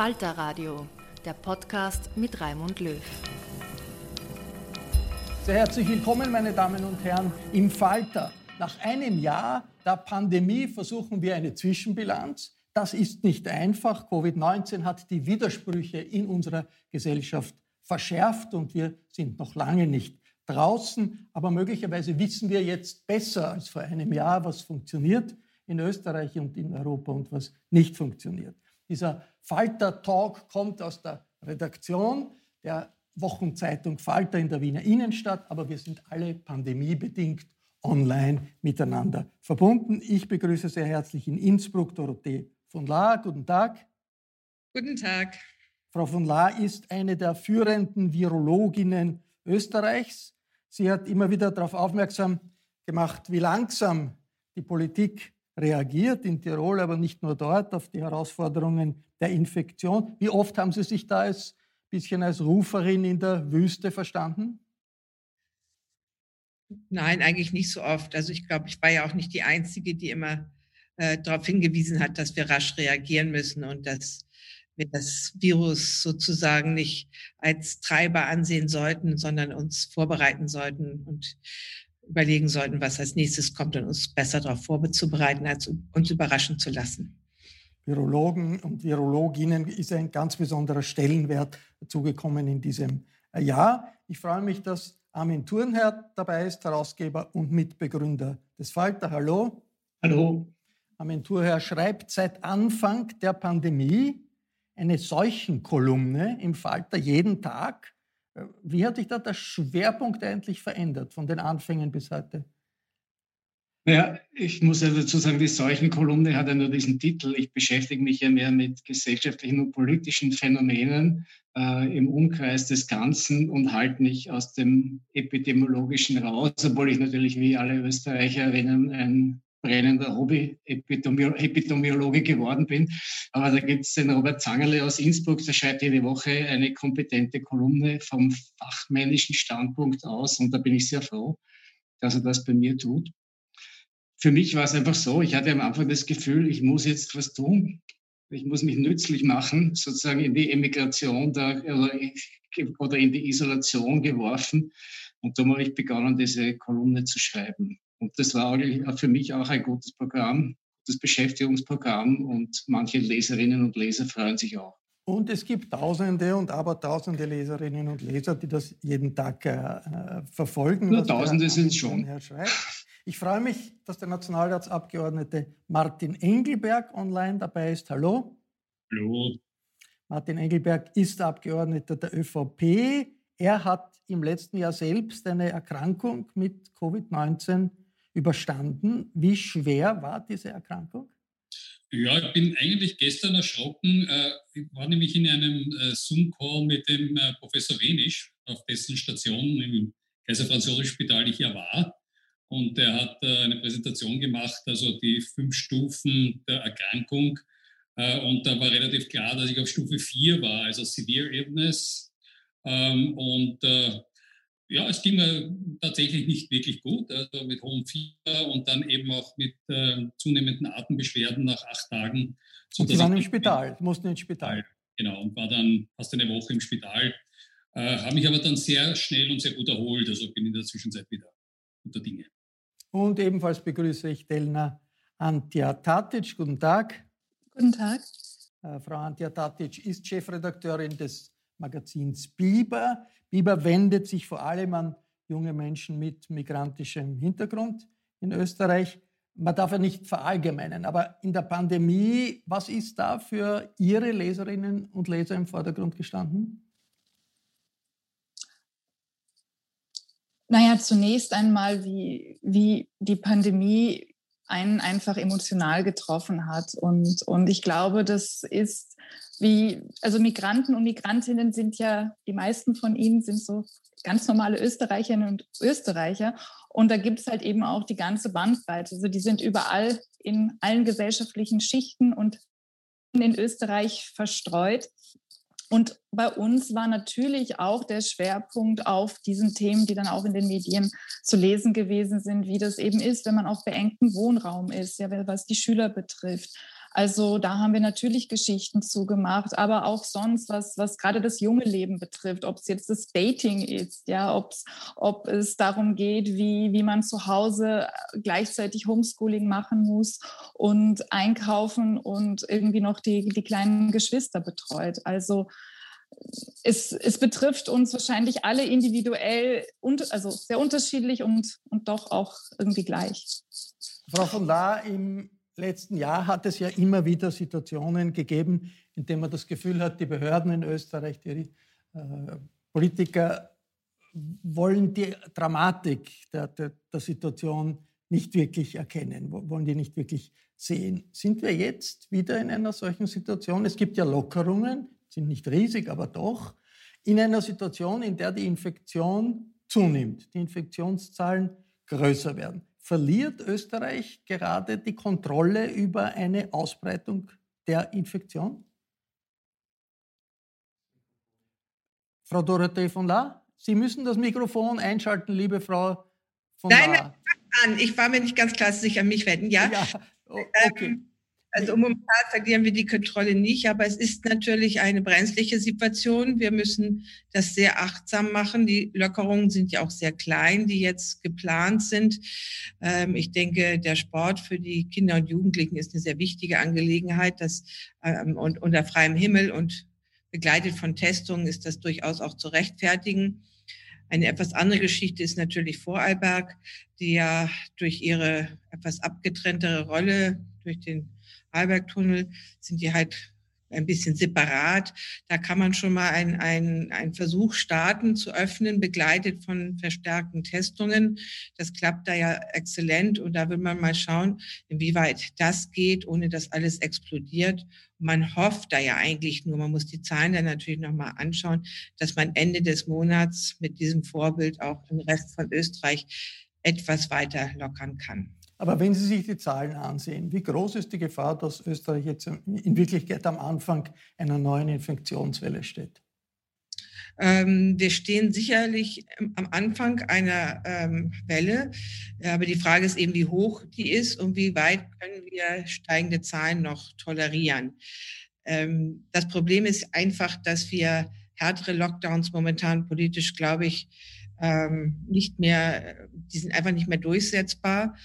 Radio, der Podcast mit Raimund Löw. Sehr herzlich willkommen, meine Damen und Herren, im Falter. Nach einem Jahr der Pandemie versuchen wir eine Zwischenbilanz. Das ist nicht einfach. Covid-19 hat die Widersprüche in unserer Gesellschaft verschärft und wir sind noch lange nicht draußen. Aber möglicherweise wissen wir jetzt besser als vor einem Jahr, was funktioniert in Österreich und in Europa und was nicht funktioniert. Dieser Falter-Talk kommt aus der Redaktion der Wochenzeitung Falter in der Wiener Innenstadt, aber wir sind alle pandemiebedingt online miteinander verbunden. Ich begrüße sehr herzlich in Innsbruck Dorothee von Lahr. Guten Tag. Guten Tag. Frau von Lahr ist eine der führenden Virologinnen Österreichs. Sie hat immer wieder darauf aufmerksam gemacht, wie langsam die Politik reagiert in Tirol, aber nicht nur dort, auf die Herausforderungen der Infektion. Wie oft haben Sie sich da als bisschen als Ruferin in der Wüste verstanden? Nein, eigentlich nicht so oft. Also ich glaube, ich war ja auch nicht die Einzige, die immer äh, darauf hingewiesen hat, dass wir rasch reagieren müssen und dass wir das Virus sozusagen nicht als Treiber ansehen sollten, sondern uns vorbereiten sollten und überlegen sollten, was als nächstes kommt und uns besser darauf vorzubereiten, als uns überraschen zu lassen. Virologen und Virologinnen ist ein ganz besonderer Stellenwert zugekommen in diesem Jahr. Ich freue mich, dass Armin Thurnherr dabei ist, Herausgeber und Mitbegründer des Falter. Hallo. Hallo. Armin Thurnherr schreibt seit Anfang der Pandemie eine Seuchenkolumne im Falter jeden Tag. Wie hat sich da der Schwerpunkt eigentlich verändert von den Anfängen bis heute? Ja, ich muss ja dazu sagen, die Seuchenkolumne hat ja nur diesen Titel. Ich beschäftige mich ja mehr mit gesellschaftlichen und politischen Phänomenen äh, im Umkreis des Ganzen und halte mich aus dem Epidemiologischen raus, obwohl ich natürlich wie alle Österreicherinnen ein brennender Hobby-Epidemiologe geworden bin. Aber da gibt es den Robert Zangerle aus Innsbruck, der schreibt jede Woche eine kompetente Kolumne vom fachmännischen Standpunkt aus und da bin ich sehr froh, dass er das bei mir tut. Für mich war es einfach so, ich hatte am Anfang das Gefühl, ich muss jetzt was tun. Ich muss mich nützlich machen, sozusagen in die Emigration da, oder in die Isolation geworfen. Und darum habe ich begonnen, diese Kolumne zu schreiben. Und das war für mich auch ein gutes Programm, das Beschäftigungsprogramm und manche Leserinnen und Leser freuen sich auch. Und es gibt Tausende und Abertausende Leserinnen und Leser, die das jeden Tag äh, verfolgen. Nur Tausende sind es schon. Ich freue mich, dass der Nationalratsabgeordnete Martin Engelberg online dabei ist. Hallo. Hallo. Martin Engelberg ist Abgeordneter der ÖVP. Er hat im letzten Jahr selbst eine Erkrankung mit Covid-19 überstanden. Wie schwer war diese Erkrankung? Ja, ich bin eigentlich gestern erschrocken. Äh, ich war nämlich in einem äh, Zoom-Call mit dem äh, Professor Wenisch, auf dessen Station im Kaiser Franz Spital ich ja war. Und er hat eine Präsentation gemacht, also die fünf Stufen der Erkrankung. Und da war relativ klar, dass ich auf Stufe 4 war, also Severe Illness. Ähm, und ja, es ging mir tatsächlich nicht wirklich gut, also mit hohem Fieber und dann eben auch mit äh, zunehmenden Atembeschwerden nach acht Tagen. So und Sie waren im Spital, mussten ins Spital. Genau, und war dann fast eine Woche im Spital, äh, habe mich aber dann sehr schnell und sehr gut erholt, also bin in der Zwischenzeit wieder unter Dinge. Und ebenfalls begrüße ich Delna Antja Tatic. Guten Tag. Guten Tag. Äh, Frau Antja Tatic ist Chefredakteurin des Magazins Biber. Biber wendet sich vor allem an junge Menschen mit migrantischem Hintergrund in Österreich. Man darf ja nicht verallgemeinern, aber in der Pandemie, was ist da für Ihre Leserinnen und Leser im Vordergrund gestanden? Naja, zunächst einmal, wie, wie die Pandemie einen einfach emotional getroffen hat. Und, und ich glaube, das ist wie, also Migranten und Migrantinnen sind ja, die meisten von ihnen sind so ganz normale Österreicherinnen und Österreicher. Und da gibt es halt eben auch die ganze Bandbreite. Also die sind überall in allen gesellschaftlichen Schichten und in Österreich verstreut. Und bei uns war natürlich auch der Schwerpunkt auf diesen Themen, die dann auch in den Medien zu lesen gewesen sind, wie das eben ist, wenn man auf beengtem Wohnraum ist, ja, was die Schüler betrifft. Also da haben wir natürlich Geschichten zugemacht, aber auch sonst, was, was gerade das junge Leben betrifft, ob es jetzt das Dating ist, ja, ob's, ob es darum geht, wie, wie man zu Hause gleichzeitig Homeschooling machen muss und einkaufen und irgendwie noch die, die kleinen Geschwister betreut. Also es, es betrifft uns wahrscheinlich alle individuell und also sehr unterschiedlich und, und doch auch irgendwie gleich. Frau von La, im letzten Jahr hat es ja immer wieder Situationen gegeben, in denen man das Gefühl hat, die Behörden in Österreich, die äh, Politiker wollen die Dramatik der, der, der, Situation nicht wirklich erkennen, wollen die nicht wirklich sehen. Sind wir jetzt wieder in einer solchen Situation? Es gibt ja Lockerungen, sind nicht riesig, aber doch, in einer Situation, in der die Infektion zunimmt, die Infektionszahlen größer werden verliert Österreich gerade die Kontrolle über eine Ausbreitung der Infektion? Frau Dorothee von La, Sie müssen das Mikrofon einschalten, liebe Frau von Nein, La. Nein, ich war mir nicht ganz klar, dass Sie sich an mich wenden. Ja, ja okay. Ähm, also momentan verlieren wir die Kontrolle nicht, aber es ist natürlich eine brenzliche Situation. Wir müssen das sehr achtsam machen. Die Lockerungen sind ja auch sehr klein, die jetzt geplant sind. Ähm, ich denke, der Sport für die Kinder und Jugendlichen ist eine sehr wichtige Angelegenheit. Das, ähm, und unter freiem Himmel und begleitet von Testungen ist das durchaus auch zu rechtfertigen. Eine etwas andere Geschichte ist natürlich Vorarlberg, die ja durch ihre etwas abgetrenntere Rolle, durch den Arlbergtunnel sind die halt ein bisschen separat. Da kann man schon mal einen ein Versuch starten zu öffnen, begleitet von verstärkten Testungen. Das klappt da ja exzellent und da will man mal schauen, inwieweit das geht, ohne dass alles explodiert. Man hofft da ja eigentlich nur, man muss die Zahlen dann natürlich nochmal anschauen, dass man Ende des Monats mit diesem Vorbild auch im Rest von Österreich etwas weiter lockern kann. Aber wenn Sie sich die Zahlen ansehen, wie groß ist die Gefahr, dass Österreich jetzt in Wirklichkeit am Anfang einer neuen Infektionswelle steht? Ähm, wir stehen sicherlich am Anfang einer ähm, Welle, aber die Frage ist eben, wie hoch die ist und wie weit können wir steigende Zahlen noch tolerieren. Ähm, das Problem ist einfach, dass wir härtere Lockdowns momentan politisch, glaube ich, nicht mehr, die sind einfach nicht mehr durchsetzbar.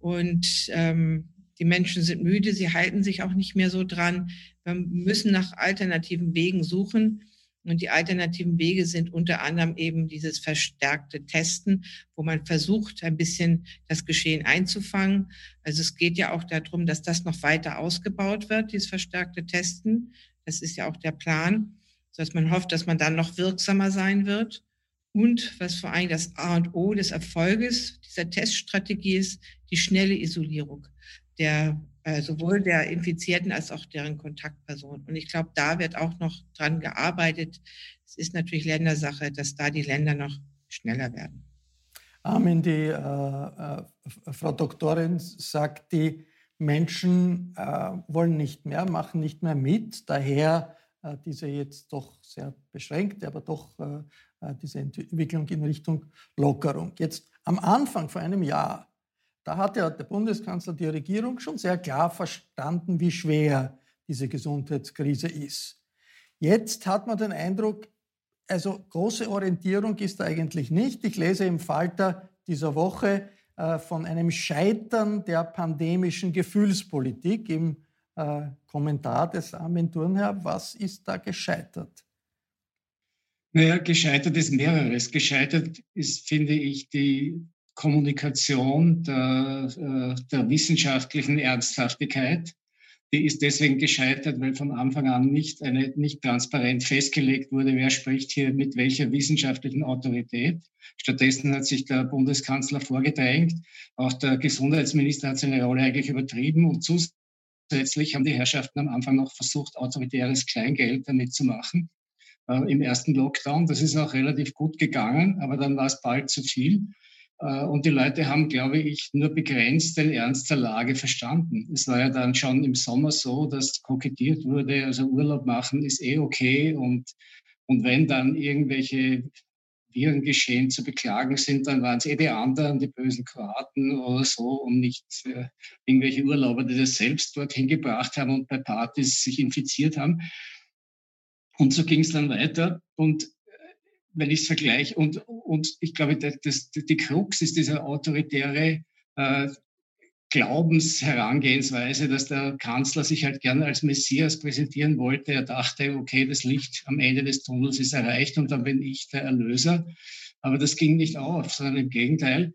Und ähm, die Menschen sind müde, sie halten sich auch nicht mehr so dran. Wir müssen nach alternativen Wegen suchen. Und die alternativen Wege sind unter anderem eben dieses verstärkte Testen, wo man versucht, ein bisschen das Geschehen einzufangen. Also es geht ja auch darum, dass das noch weiter ausgebaut wird, dieses verstärkte Testen. Das ist ja auch der Plan, dass man hofft, dass man dann noch wirksamer sein wird. Und was vor allem das A und O des Erfolges dieser Teststrategie ist, die schnelle Isolierung der äh, sowohl der Infizierten als auch deren Kontaktpersonen. Und ich glaube, da wird auch noch dran gearbeitet. Es ist natürlich Ländersache, dass da die Länder noch schneller werden. Amen. Die äh, äh, Frau Doktorin sagt, die Menschen äh, wollen nicht mehr, machen nicht mehr mit. Daher äh, diese jetzt doch sehr beschränkte, aber doch äh, diese Entwicklung in Richtung Lockerung. Jetzt am Anfang vor einem Jahr da hat ja der Bundeskanzler die Regierung schon sehr klar verstanden, wie schwer diese Gesundheitskrise ist. Jetzt hat man den Eindruck, also große Orientierung ist da eigentlich nicht. Ich lese im Falter dieser Woche äh, von einem Scheitern der pandemischen Gefühlspolitik im äh, Kommentar des Armin Thurnherr. Was ist da gescheitert? Naja, gescheitert ist mehreres. Gescheitert ist, finde ich, die Kommunikation der, äh, der wissenschaftlichen Ernsthaftigkeit. Die ist deswegen gescheitert, weil von Anfang an nicht, eine, nicht transparent festgelegt wurde, wer spricht hier mit welcher wissenschaftlichen Autorität. Stattdessen hat sich der Bundeskanzler vorgedrängt. Auch der Gesundheitsminister hat seine Rolle eigentlich übertrieben und zusätzlich haben die Herrschaften am Anfang noch versucht, autoritäres Kleingeld damit zu machen äh, im ersten Lockdown. Das ist auch relativ gut gegangen, aber dann war es bald zu viel. Äh, und die Leute haben, glaube ich, nur begrenzt den Ernst der Lage verstanden. Es war ja dann schon im Sommer so, dass kokettiert wurde, also Urlaub machen ist eh okay. Und, und wenn dann irgendwelche Virengeschehen zu beklagen sind, dann waren es eh die anderen, die bösen Kroaten oder so und nicht äh, irgendwelche Urlauber, die das selbst dorthin gebracht haben und bei Partys sich infiziert haben. Und so ging es dann weiter. Und wenn ich es vergleiche. Und, und ich glaube, das, die Krux ist diese autoritäre äh, Glaubensherangehensweise, dass der Kanzler sich halt gerne als Messias präsentieren wollte. Er dachte, okay, das Licht am Ende des Tunnels ist erreicht und dann bin ich der Erlöser. Aber das ging nicht auf, sondern im Gegenteil.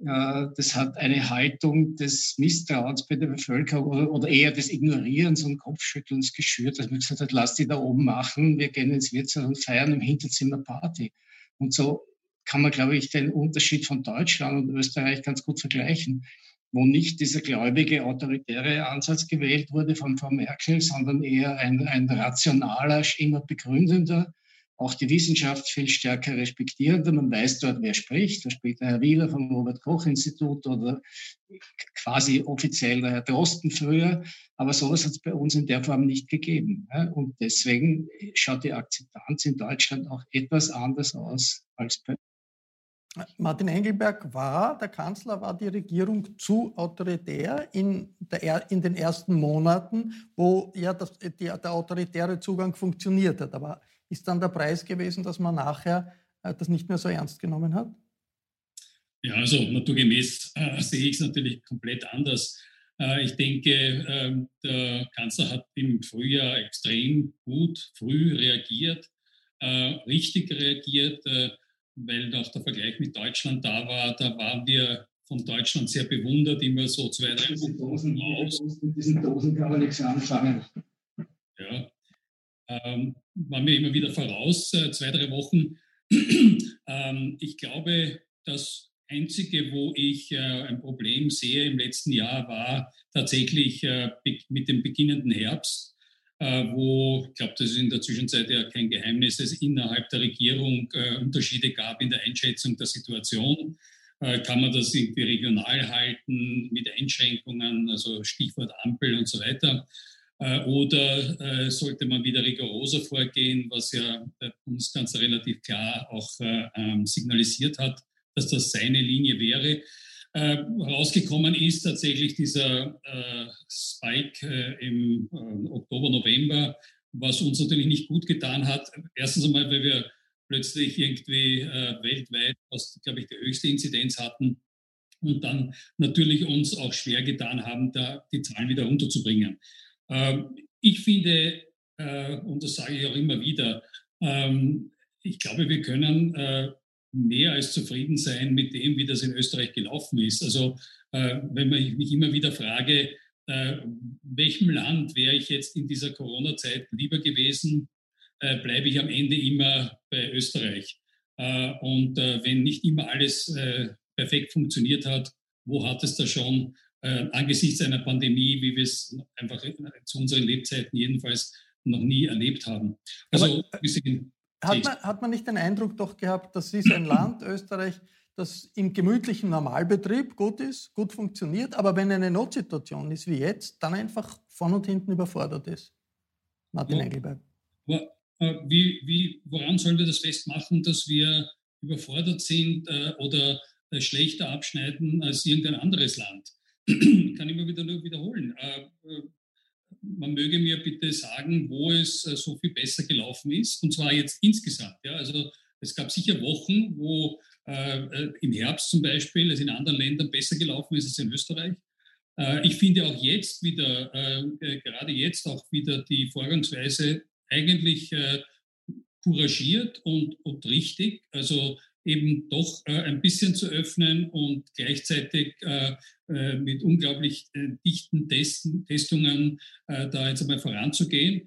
Äh, das hat eine Haltung des Misstrauens bei der Bevölkerung oder, eher des Ignorierens und Kopfschüttelns geschürt, dass man gesagt hat, lass die da oben machen, wir gehen ins Wirtshaus und feiern im Hinterzimmer Party. Und so kann man, glaube ich, den Unterschied von Deutschland und Österreich ganz gut vergleichen, wo nicht dieser gläubige, autoritäre Ansatz gewählt wurde von Frau Merkel, sondern eher ein, ein rationaler, immer begründender, auch die Wissenschaft viel stärker respektieren. Man weiß dort, wer spricht. Da spricht der Herr Wieler vom Robert-Koch-Institut oder quasi offiziell der Herr Drosten früher. Aber sowas hat es bei uns in der Form nicht gegeben. Und deswegen schaut die Akzeptanz in Deutschland auch etwas anders aus als bei Martin Engelberg war, der Kanzler, war die Regierung zu autoritär in, der, in den ersten Monaten, wo ja das, die, der autoritäre Zugang funktioniert hat. Aber ist dann der Preis gewesen, dass man nachher äh, das nicht mehr so ernst genommen hat? Ja, also naturgemäß äh, sehe ich es natürlich komplett anders. Äh, ich denke, äh, der Kanzler hat im Frühjahr extrem gut, früh reagiert, äh, richtig reagiert, äh, weil auch der Vergleich mit Deutschland da war. Da waren wir von Deutschland sehr bewundert, immer so zwei, drei Wochen aus. Mit diesen Dosen kann man nichts anfangen. Ja, ähm, waren wir immer wieder voraus, äh, zwei, drei Wochen. ähm, ich glaube, das Einzige, wo ich äh, ein Problem sehe im letzten Jahr, war tatsächlich äh, mit dem beginnenden Herbst, äh, wo, ich glaube, das ist in der Zwischenzeit ja kein Geheimnis, es innerhalb der Regierung äh, Unterschiede gab in der Einschätzung der Situation. Äh, kann man das irgendwie regional halten mit Einschränkungen, also Stichwort Ampel und so weiter? Äh, oder äh, sollte man wieder rigoroser vorgehen, was ja der Bundeskanzler relativ klar auch äh, ähm, signalisiert hat, dass das seine Linie wäre. Rausgekommen ist tatsächlich dieser Spike im Oktober, November, was uns natürlich nicht gut getan hat. Erstens einmal, weil wir plötzlich irgendwie weltweit, was glaube ich die höchste Inzidenz hatten und dann natürlich uns auch schwer getan haben, da die Zahlen wieder runterzubringen. Ähm, ich finde, äh, und das sage ich auch immer wieder, Ähm, ich glaube, wir können äh, mehr als zufrieden sein mit dem, wie das in Österreich gelaufen ist. Also äh, wenn ich mich immer wieder frage, äh, welchem Land wäre ich jetzt in dieser Corona-Zeit lieber gewesen, äh, bleibe ich am Ende immer bei Österreich. Äh, und wenn nicht immer alles perfekt funktioniert hat, wo hat es da schon angesichts einer Pandemie, wie wir es einfach zu unseren Lebzeiten jedenfalls noch nie erlebt haben? Also, Aber, hat, man, hat man nicht den Eindruck doch gehabt, das ist ein Land, Österreich, das im gemütlichen Normalbetrieb gut ist, gut funktioniert, aber wenn eine Notsituation ist wie jetzt, dann einfach von und hinten überfordert ist. Martin ja. Engelberg. Aber, äh, wie, wie, woran sollen wir das festmachen, dass wir überfordert sind äh, oder äh, schlechter abschneiden als irgendein anderes Land? ich kann immer wieder nur wiederholen. Äh, äh, man möge mir bitte sagen, wo es äh, so viel besser gelaufen ist, und zwar jetzt insgesamt. Ja? Also es gab sicher Wochen, wo äh, im Herbst zum Beispiel es in anderen Ländern besser gelaufen ist als in Österreich. Äh, ich finde auch jetzt wieder, äh, gerade jetzt auch wieder die Vorgangsweise eigentlich couragiert und, und richtig. Also eben doch äh, ein bisschen zu öffnen und gleichzeitig äh, äh, mit unglaublich dichten Testen, Testungen da jetzt einmal voranzugehen.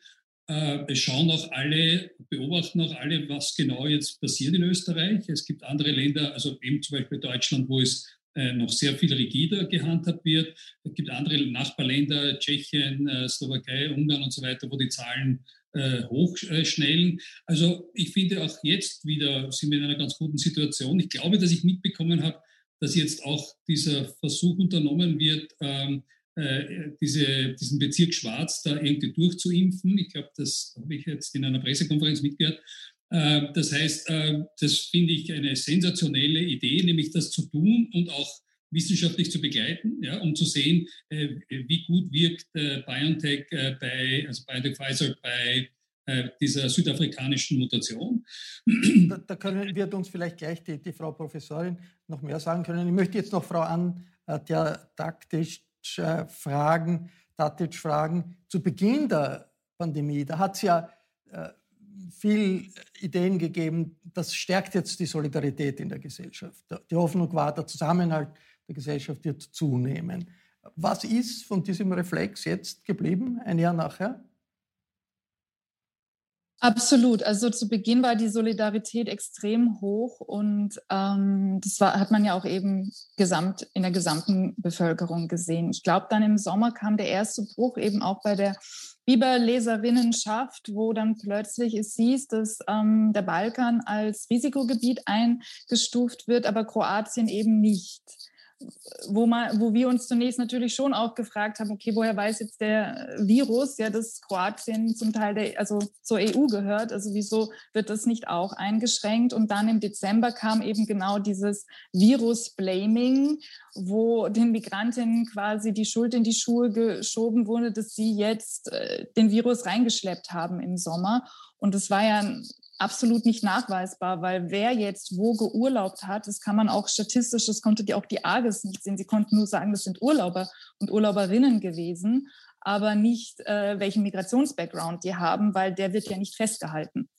Es schauen auch alle, beobachten auch alle, was genau jetzt passiert in Österreich. Es gibt andere Länder, also eben zum Beispiel Deutschland, wo es noch sehr viel rigider gehandhabt wird. Es gibt andere Nachbarländer, Tschechien, Slowakei, Ungarn und so weiter, wo die Zahlen äh, hochschnellen. Also ich finde auch jetzt wieder sind wir in einer ganz guten Situation. Ich glaube, dass ich mitbekommen habe, dass jetzt auch dieser Versuch unternommen wird, ähm, äh, diese, diesen Bezirk Schwarz da irgendwie durchzuimpfen. Ich glaube, das habe ich jetzt in einer Pressekonferenz mitgehört. Äh, das heißt, äh, das finde ich eine sensationelle Idee, nämlich das zu tun und auch wissenschaftlich zu begleiten, ja, um zu sehen, äh, wie gut wirkt äh, BioNTech äh, bei, also BioNTech Pfizer bei äh, dieser südafrikanischen Mutation. Da, da können, wird uns vielleicht gleich die, die, Frau Professorin noch mehr sagen können. Ich möchte jetzt noch Frau An äh, der taktisch äh, fragen, Tatic fragen, zu Beginn der Pandemie, da hat es ja viel Ideen gegeben, das stärkt jetzt die Solidarität in der Gesellschaft. Die Hoffnung war, der Zusammenhalt der Gesellschaft wird zunehmen. Was ist von diesem Reflex jetzt geblieben, ein Jahr nachher? Absolut. Also zu Beginn war die Solidarität extrem hoch und ähm, das war, hat man ja auch eben gesamt in der gesamten Bevölkerung gesehen. Ich glaube, dann im Sommer kam der erste Bruch eben auch bei der Biberleserinnenschaft, wo dann plötzlich es hieß, dass ähm, der Balkan als Risikogebiet eingestuft wird, aber Kroatien eben nicht wo, man, wo wir uns zunächst natürlich schon auch gefragt haben, okay, woher weiß jetzt der Virus, ja, dass Kroatien zum Teil der, also zur EU gehört, also wieso wird das nicht auch eingeschränkt? Und dann im Dezember kam eben genau dieses Virus-Blaming, wo den Migrantinnen quasi die Schuld in die Schuhe geschoben wurde, dass sie jetzt äh, den Virus reingeschleppt haben im Sommer. Und das war ja absolut nicht nachweisbar, weil wer jetzt wo geurlaubt hat, das kann man auch statistisch, das konnte die auch die AGES nicht sehen. Sie konnten nur sagen, das sind Urlauber und Urlauberinnen gewesen, aber nicht, äh, welchen Migrationsbackground die haben, weil der wird ja nicht festgehalten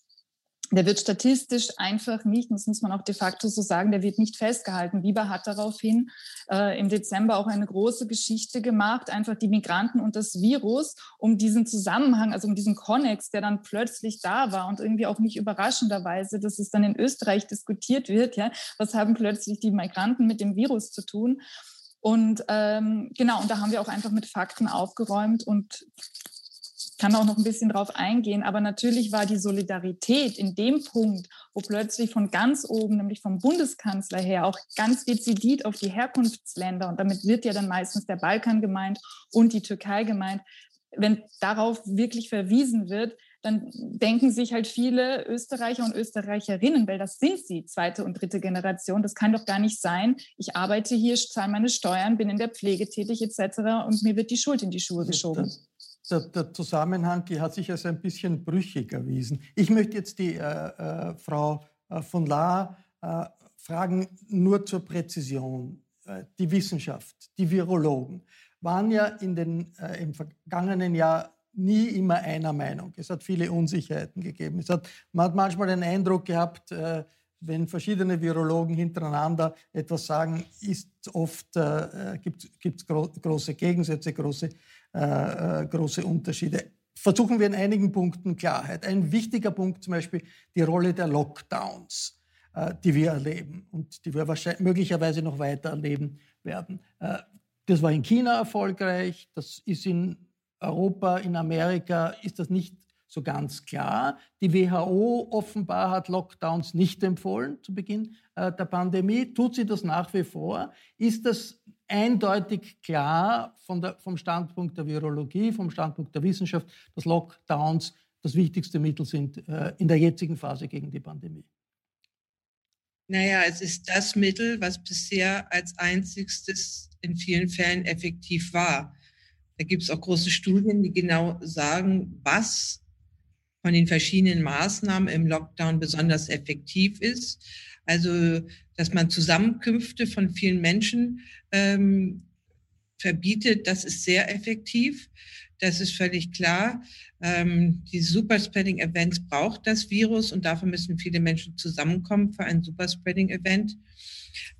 der wird statistisch einfach nicht, das muss man auch de facto so sagen, der wird nicht festgehalten. Bieber hat daraufhin äh, im Dezember auch eine große Geschichte gemacht, einfach die Migranten und das Virus, um diesen Zusammenhang, also um diesen Konnex, der dann plötzlich da war und irgendwie auch nicht überraschenderweise, dass es dann in Österreich diskutiert wird, ja, was haben plötzlich die Migranten mit dem Virus zu tun? Und ähm, genau, und da haben wir auch einfach mit Fakten aufgeräumt und kann auch noch ein bisschen drauf eingehen, aber natürlich war die Solidarität in dem Punkt, wo plötzlich von ganz oben, nämlich vom Bundeskanzler her, auch ganz dezidiert auf die Herkunftsländer, und damit wird ja dann meistens der Balkan gemeint und die Türkei gemeint, wenn darauf wirklich verwiesen wird, dann denken sich halt viele Österreicher und Österreicherinnen, weil das sind sie, zweite und dritte Generation, das kann doch gar nicht sein. Ich arbeite hier, zahle meine Steuern, bin in der Pflege tätig etc. und mir wird die Schuld in die Schuhe geschoben der, der, Zusammenhang hat sich als ein bisschen brüchig erwiesen. Ich möchte jetzt die äh, äh, Frau äh, von La äh, fragen, nur zur Präzision. Äh, die Wissenschaft, die Virologen waren ja in den, äh, im vergangenen Jahr nie immer einer Meinung. Es hat viele Unsicherheiten gegeben. Es hat, man hat manchmal den Eindruck gehabt, wenn verschiedene Virologen hintereinander etwas sagen, ist oft, äh, gibt es gro große Gegensätze, große, äh, äh, große Unterschiede. Versuchen wir in einigen Punkten Klarheit. Ein wichtiger Punkt zum Beispiel die Rolle der Lockdowns, äh, die wir erleben und die wir wahrscheinlich, möglicherweise noch weiter erleben werden. Äh, das war in China erfolgreich, das ist in Europa, in Amerika ist das nicht so ganz klar. Die WHO offenbar hat Lockdowns nicht empfohlen zu Beginn der Pandemie. Tut sie das nach wie vor? Ist das eindeutig klar der, vom Standpunkt der Virologie, vom Standpunkt der Wissenschaft, dass Lockdowns das wichtigste Mittel sind äh, in der jetzigen Phase gegen die Pandemie? Naja, es ist das Mittel, was bisher als einzigstes in vielen Fällen effektiv war. Da gibt es auch große Studien, die genau sagen, was von den verschiedenen Maßnahmen im Lockdown besonders effektiv ist. Also, dass man Zusammenkünfte von vielen Menschen ähm, verbietet, das ist sehr effektiv. Das ist völlig klar. Ähm, die Superspreading-Events braucht das Virus und dafür müssen viele Menschen zusammenkommen für ein Superspreading-Event.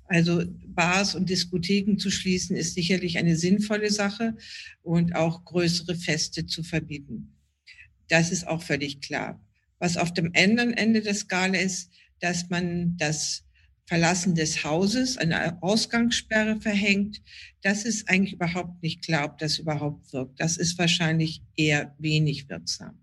Also Bars und Diskotheken zu schließen, ist sicherlich eine sinnvolle Sache und auch größere Feste zu verbieten. Das ist auch völlig klar. Was auf dem anderen Ende der Skala ist, dass man das Verlassen des Hauses, eine Ausgangssperre verhängt, das ist eigentlich überhaupt nicht klar, ob das überhaupt wirkt. Das ist wahrscheinlich eher wenig wirksam.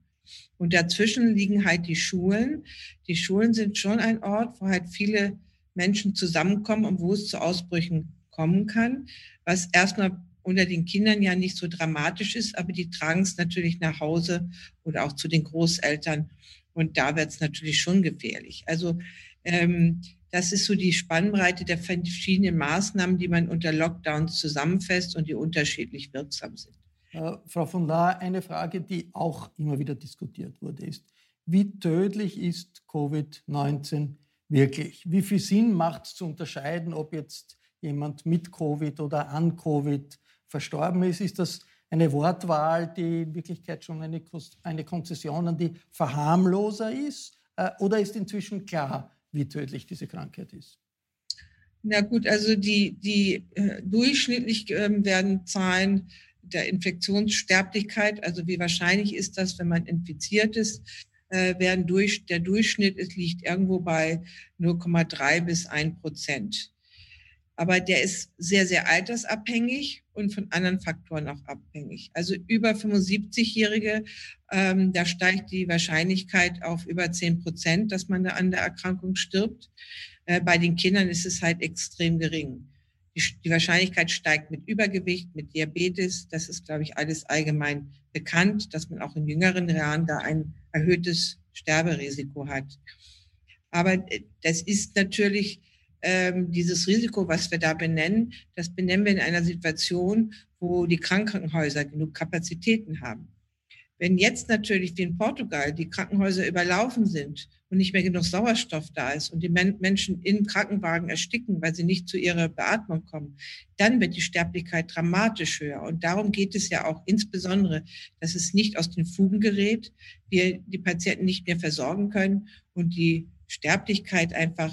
Und dazwischen liegen halt die Schulen. Die Schulen sind schon ein Ort, wo halt viele Menschen zusammenkommen und wo es zu Ausbrüchen kommen kann, was erstmal unter den Kindern ja nicht so dramatisch ist, aber die tragen es natürlich nach Hause oder auch zu den Großeltern. Und da wird es natürlich schon gefährlich. Also ähm, das ist so die Spannbreite der verschiedenen Maßnahmen, die man unter Lockdowns zusammenfasst und die unterschiedlich wirksam sind. Äh, Frau von Lahr, eine Frage, die auch immer wieder diskutiert wurde, ist, wie tödlich ist Covid-19 wirklich? Wie viel Sinn macht es zu unterscheiden, ob jetzt jemand mit Covid oder an Covid verstorben ist, ist das eine Wortwahl, die in Wirklichkeit schon eine, eine Konzession an die Verharmloser ist? Äh, oder ist inzwischen klar, wie tödlich diese Krankheit ist? Na gut, also die, die äh, durchschnittlich äh, werden Zahlen der Infektionssterblichkeit, also wie wahrscheinlich ist das, wenn man infiziert ist, äh, werden durch, der Durchschnitt es liegt irgendwo bei 0,3 bis 1 Prozent. Aber der ist sehr, sehr altersabhängig und von anderen Faktoren auch abhängig. Also über 75-Jährige, ähm, da steigt die Wahrscheinlichkeit auf über 10 Prozent, dass man da an der Erkrankung stirbt. Äh, bei den Kindern ist es halt extrem gering. Die, die Wahrscheinlichkeit steigt mit Übergewicht, mit Diabetes. Das ist, glaube ich, alles allgemein bekannt, dass man auch in jüngeren Jahren da ein erhöhtes Sterberisiko hat. Aber äh, das ist natürlich ähm, dieses Risiko, was wir da benennen, das benennen wir in einer Situation, wo die Krankenhäuser genug Kapazitäten haben. Wenn jetzt natürlich wie in Portugal die Krankenhäuser überlaufen sind und nicht mehr genug Sauerstoff da ist und die Men Menschen in Krankenwagen ersticken, weil sie nicht zu ihrer Beatmung kommen, dann wird die Sterblichkeit dramatisch höher. Und darum geht es ja auch insbesondere, dass es nicht aus den Fugen gerät, wir die Patienten nicht mehr versorgen können und die Sterblichkeit einfach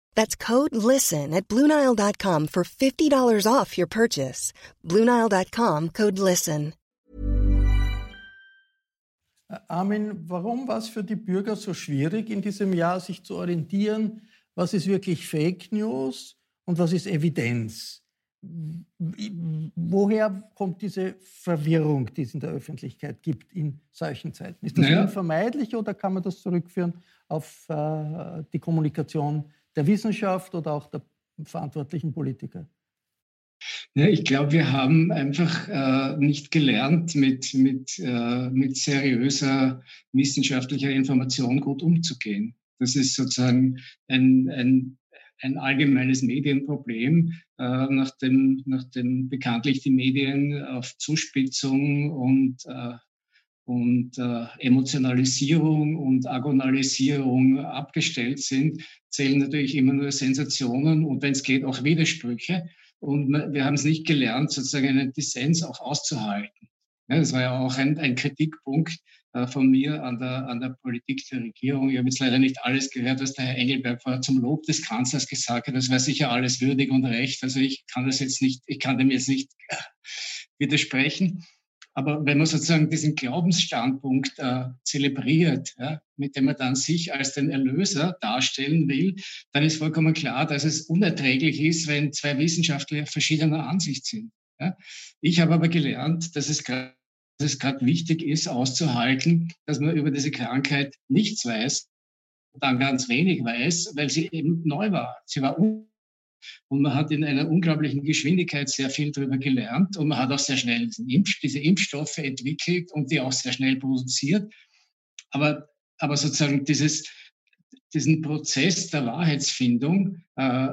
That's code LISTEN at Bluenile.com for $50 off your purchase. Bluenile.com code LISTEN. Äh, Armin, warum war es für die Bürger so schwierig in diesem Jahr, sich zu orientieren, was ist wirklich Fake News und was ist Evidenz? Woher kommt diese Verwirrung, die es in der Öffentlichkeit gibt in solchen Zeiten? Ist das naja. unvermeidlich oder kann man das zurückführen auf äh, die Kommunikation der Wissenschaft oder auch der verantwortlichen Politiker? Ja, ich glaube, wir haben einfach äh, nicht gelernt, mit, mit, äh, mit seriöser wissenschaftlicher Information gut umzugehen. Das ist sozusagen ein, ein, ein allgemeines Medienproblem, äh, nachdem, nachdem bekanntlich die Medien auf Zuspitzung und, äh, und äh, Emotionalisierung und Agonalisierung abgestellt sind, zählen natürlich immer nur Sensationen und wenn es geht auch Widersprüche. Und wir haben es nicht gelernt, sozusagen einen Dissens auch auszuhalten. Ja, das war ja auch ein, ein Kritikpunkt äh, von mir an der, an der Politik der Regierung. Ich habe jetzt leider nicht alles gehört, was der Herr Engelberg vorher zum Lob des Kanzlers gesagt hat. Das war sicher alles würdig und recht. Also ich kann das jetzt nicht, ich kann dem jetzt nicht äh, widersprechen. Aber wenn man sozusagen diesen Glaubensstandpunkt äh, zelebriert, ja, mit dem man dann sich als den Erlöser darstellen will, dann ist vollkommen klar, dass es unerträglich ist, wenn zwei Wissenschaftler verschiedener Ansicht sind. Ja. Ich habe aber gelernt, dass es gerade wichtig ist, auszuhalten, dass man über diese Krankheit nichts weiß, dann ganz wenig weiß, weil sie eben neu war. Sie war und man hat in einer unglaublichen Geschwindigkeit sehr viel darüber gelernt und man hat auch sehr schnell diese Impfstoffe entwickelt und die auch sehr schnell produziert. Aber, aber sozusagen dieses, diesen Prozess der Wahrheitsfindung äh,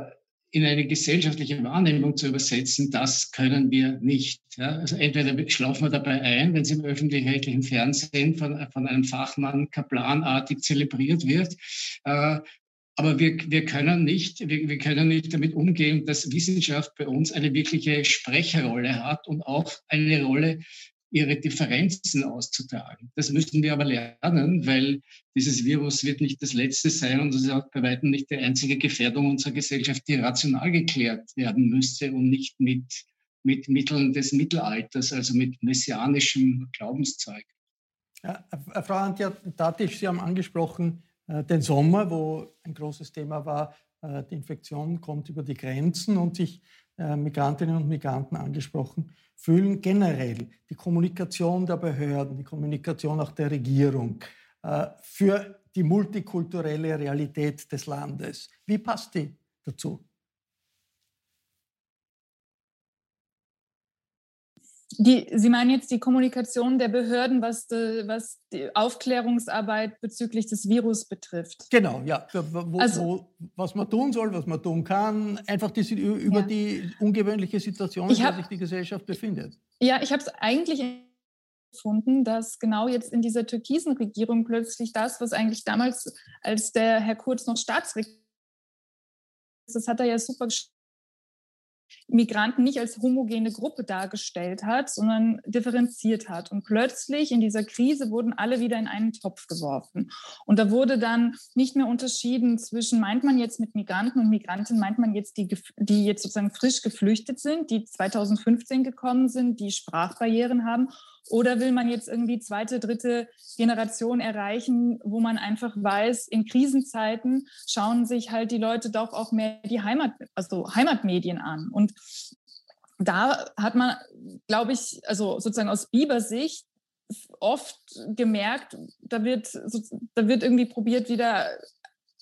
in eine gesellschaftliche Wahrnehmung zu übersetzen, das können wir nicht. Ja? Also entweder schlafen wir dabei ein, wenn es im öffentlich-rechtlichen Fernsehen von, von einem Fachmann kaplanartig zelebriert wird, äh, aber wir, wir, können nicht, wir, wir, können nicht damit umgehen, dass Wissenschaft bei uns eine wirkliche Sprecherrolle hat und auch eine Rolle, ihre Differenzen auszutragen. Das müssen wir aber lernen, weil dieses Virus wird nicht das letzte sein und es ist auch bei weitem nicht die einzige Gefährdung unserer Gesellschaft, die rational geklärt werden müsste und nicht mit, mit Mitteln des Mittelalters, also mit messianischem Glaubenszeug. Ja, Frau Antja Tatisch, Sie haben angesprochen, den Sommer, wo ein großes Thema war, äh, die Infektion kommt über die Grenzen und sich äh, Migrantinnen und Migranten angesprochen fühlen. Generell die Kommunikation der Behörden, die Kommunikation auch der Regierung für die multikulturelle Realität des Landes. Wie passt die dazu? Die, Sie meinen jetzt die Kommunikation der Behörden, was, die, was die Aufklärungsarbeit bezüglich des Virus betrifft? Genau, ja. Wo, also, wo, was man tun soll, was man tun kann, einfach die, über ja. die ungewöhnliche Situation, in der sich die Gesellschaft befindet. Ja, ich habe es eigentlich gefunden, dass genau jetzt in dieser türkisen Regierung plötzlich das, was eigentlich damals, als der Herr Kurz noch Staatssekretär das hat er ja super Migranten nicht als homogene Gruppe dargestellt hat, sondern differenziert hat. Und plötzlich in dieser Krise wurden alle wieder in einen Topf geworfen. Und da wurde dann nicht mehr unterschieden zwischen, meint man jetzt mit Migranten und Migranten, meint man jetzt die, die jetzt sozusagen frisch geflüchtet sind, die 2015 gekommen sind, die Sprachbarrieren haben oder will man jetzt irgendwie zweite, dritte Generation erreichen, wo man einfach weiß, in Krisenzeiten schauen sich halt die Leute doch auch mehr die Heimat, also Heimatmedien an. Und da hat man, glaube ich, also sozusagen aus Bieber-Sicht oft gemerkt, da wird, da wird irgendwie probiert, wieder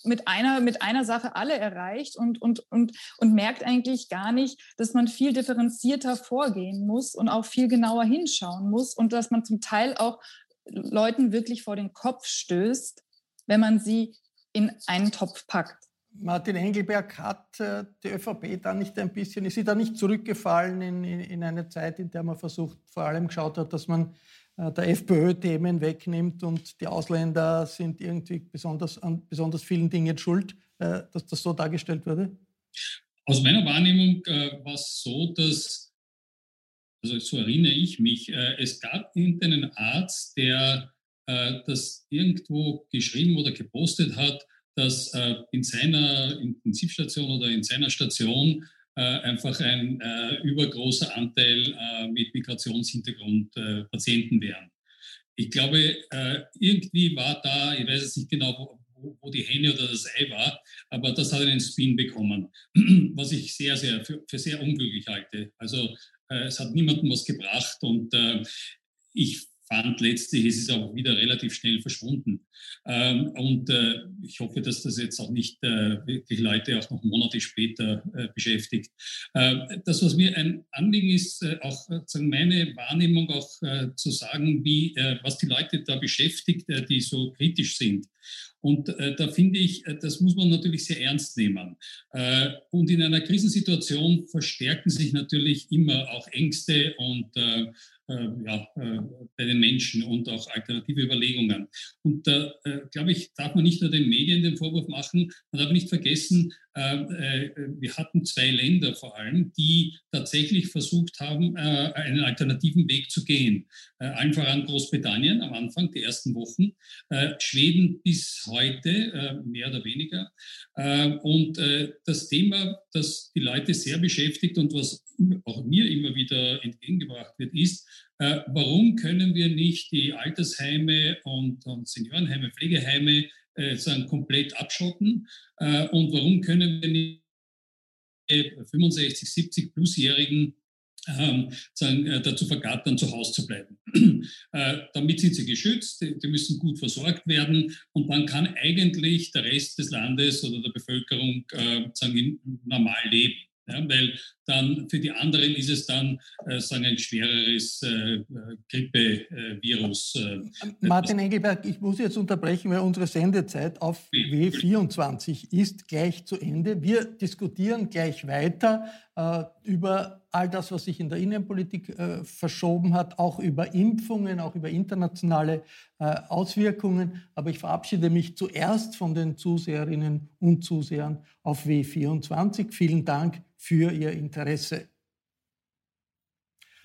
mit einer, mit einer Sache alle erreicht und, und, und, und merkt eigentlich gar nicht, dass man viel differenzierter vorgehen muss und auch viel genauer hinschauen muss und dass man zum Teil auch Leuten wirklich vor den Kopf stößt, wenn man sie in einen Topf packt. Martin Engelberg hat äh, die ÖVP da nicht ein bisschen, ist sie da nicht zurückgefallen in, in, in eine Zeit, in der man versucht, vor allem geschaut hat, dass man der FPÖ Themen wegnimmt und die Ausländer sind irgendwie besonders an besonders vielen Dingen schuld, äh, dass das so dargestellt wurde? Aus meiner Wahrnehmung äh, war es so, dass, also so erinnere ich mich, es gab irgendeinen Arzt, der das irgendwo geschrieben oder gepostet hat, dass in seiner Intensivstation oder in seiner Station äh, einfach ein äh, übergroßer Anteil äh, mit Migrationshintergrund äh, Patienten wären. Ich glaube, äh, irgendwie war da, ich weiß jetzt nicht genau, wo, wo, die Henne oder das Ei war, aber das hat einen Spin bekommen, was ich sehr, sehr für, für sehr unglücklich halte. Also äh, es hat niemandem was gebracht und ich fand. Letztlich ist es auch wieder relativ schnell verschwunden. Ähm, und äh, ich hoffe, dass das jetzt auch nicht äh, wirklich Leute auch noch Monate später äh, beschäftigt. Äh, das, was mir ein Anliegen ist, auch meine Wahrnehmung auch zu sagen, wie, was die Leute da beschäftigt, die so kritisch sind. Und äh, da finde ich, das muss man natürlich sehr ernst nehmen. Äh, und in einer Krisensituation verstärken sich natürlich immer auch Ängste und äh, äh, ja, äh, bei den Menschen und auch alternative Überlegungen. Und da, äh, glaube ich, darf man nicht nur den Medien den Vorwurf machen, man darf nicht vergessen, wir hatten zwei Länder vor allem, die tatsächlich versucht haben, einen alternativen Weg zu gehen. Allen voran Großbritannien am Anfang, die ersten Wochen, Schweden bis heute, mehr oder weniger. Und das Thema, das die Leute sehr beschäftigt und was auch mir immer wieder entgegengebracht wird, ist, äh, warum können wir nicht die Altersheime und, und Seniorenheime, Pflegeheime äh, sagen, komplett abschotten? Äh, und warum können wir nicht 65, 70 plusjährigen ähm, äh, dazu vergattern, zu Hause zu bleiben. äh, damit sind sie geschützt, die, die, müssen gut versorgt werden und dann kann eigentlich der Rest des Landes oder der Bevölkerung äh, sagen, normal leben. Ja, weil dann für die anderen ist es dann äh, sagen ein schwereres äh, Grippevirus. Äh, Martin Engelberg, ich muss jetzt unterbrechen, weil unsere Sendezeit auf W24 ist gleich zu Ende. Wir diskutieren gleich weiter über all das, was sich in der Innenpolitik äh, verschoben hat, auch über Impfungen, auch über internationale äh, Auswirkungen. Aber ich verabschiede mich zuerst von den Zuseherinnen und Zusehern auf W24. Vielen Dank für Ihr Interesse.